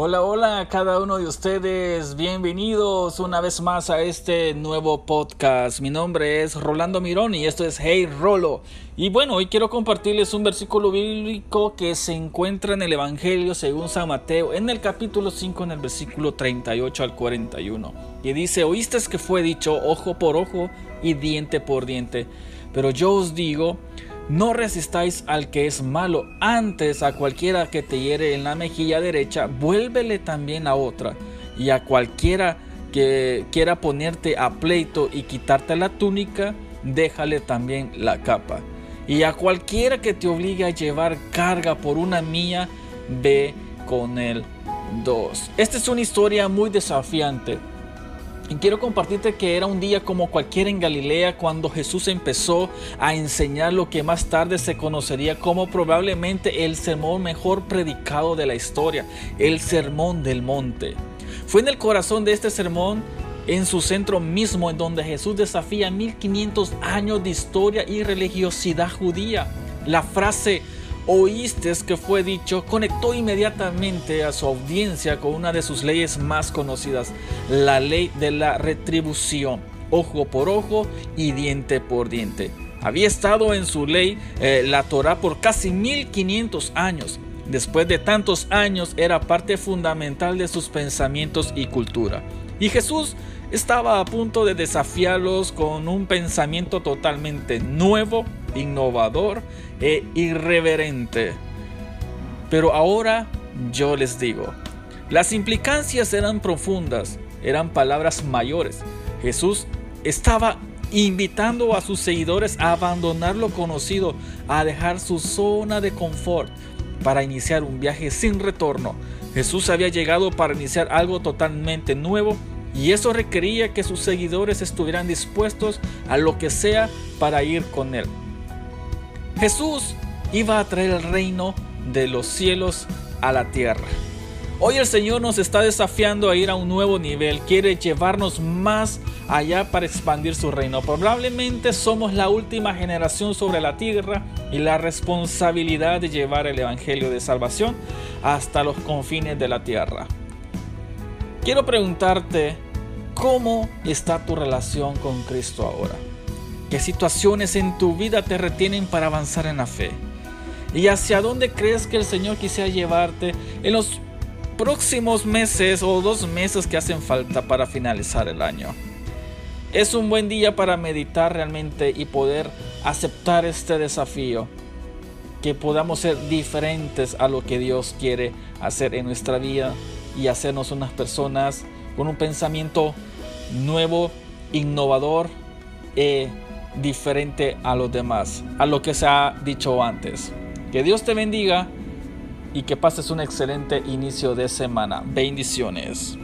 Hola, hola a cada uno de ustedes. Bienvenidos una vez más a este nuevo podcast. Mi nombre es Rolando Mirón y esto es Hey Rolo. Y bueno, hoy quiero compartirles un versículo bíblico que se encuentra en el Evangelio según San Mateo, en el capítulo 5, en el versículo 38 al 41. Y dice, oíste que fue dicho ojo por ojo y diente por diente. Pero yo os digo, no resistáis al que es malo, antes a cualquiera que te hiere en la mejilla derecha, vuélvele también a otra, y a cualquiera que quiera ponerte a pleito y quitarte la túnica, déjale también la capa. Y a cualquiera que te obligue a llevar carga por una mía, ve con él dos. Esta es una historia muy desafiante y quiero compartirte que era un día como cualquiera en Galilea cuando Jesús empezó a enseñar lo que más tarde se conocería como probablemente el sermón mejor predicado de la historia, el sermón del monte. Fue en el corazón de este sermón, en su centro mismo, en donde Jesús desafía 1500 años de historia y religiosidad judía. La frase oíste que fue dicho, conectó inmediatamente a su audiencia con una de sus leyes más conocidas, la ley de la retribución, ojo por ojo y diente por diente. Había estado en su ley eh, la Torah por casi 1500 años. Después de tantos años era parte fundamental de sus pensamientos y cultura. Y Jesús estaba a punto de desafiarlos con un pensamiento totalmente nuevo, innovador e irreverente. Pero ahora yo les digo, las implicancias eran profundas, eran palabras mayores. Jesús estaba invitando a sus seguidores a abandonar lo conocido, a dejar su zona de confort para iniciar un viaje sin retorno. Jesús había llegado para iniciar algo totalmente nuevo y eso requería que sus seguidores estuvieran dispuestos a lo que sea para ir con él. Jesús iba a traer el reino de los cielos a la tierra. Hoy el Señor nos está desafiando a ir a un nuevo nivel, quiere llevarnos más allá para expandir su reino. Probablemente somos la última generación sobre la tierra y la responsabilidad de llevar el Evangelio de salvación hasta los confines de la tierra. Quiero preguntarte, ¿cómo está tu relación con Cristo ahora? ¿Qué situaciones en tu vida te retienen para avanzar en la fe? ¿Y hacia dónde crees que el Señor quisiera llevarte en los próximos meses o dos meses que hacen falta para finalizar el año? Es un buen día para meditar realmente y poder aceptar este desafío. Que podamos ser diferentes a lo que Dios quiere hacer en nuestra vida y hacernos unas personas con un pensamiento nuevo, innovador, e diferente a los demás, a lo que se ha dicho antes. Que Dios te bendiga y que pases un excelente inicio de semana. Bendiciones.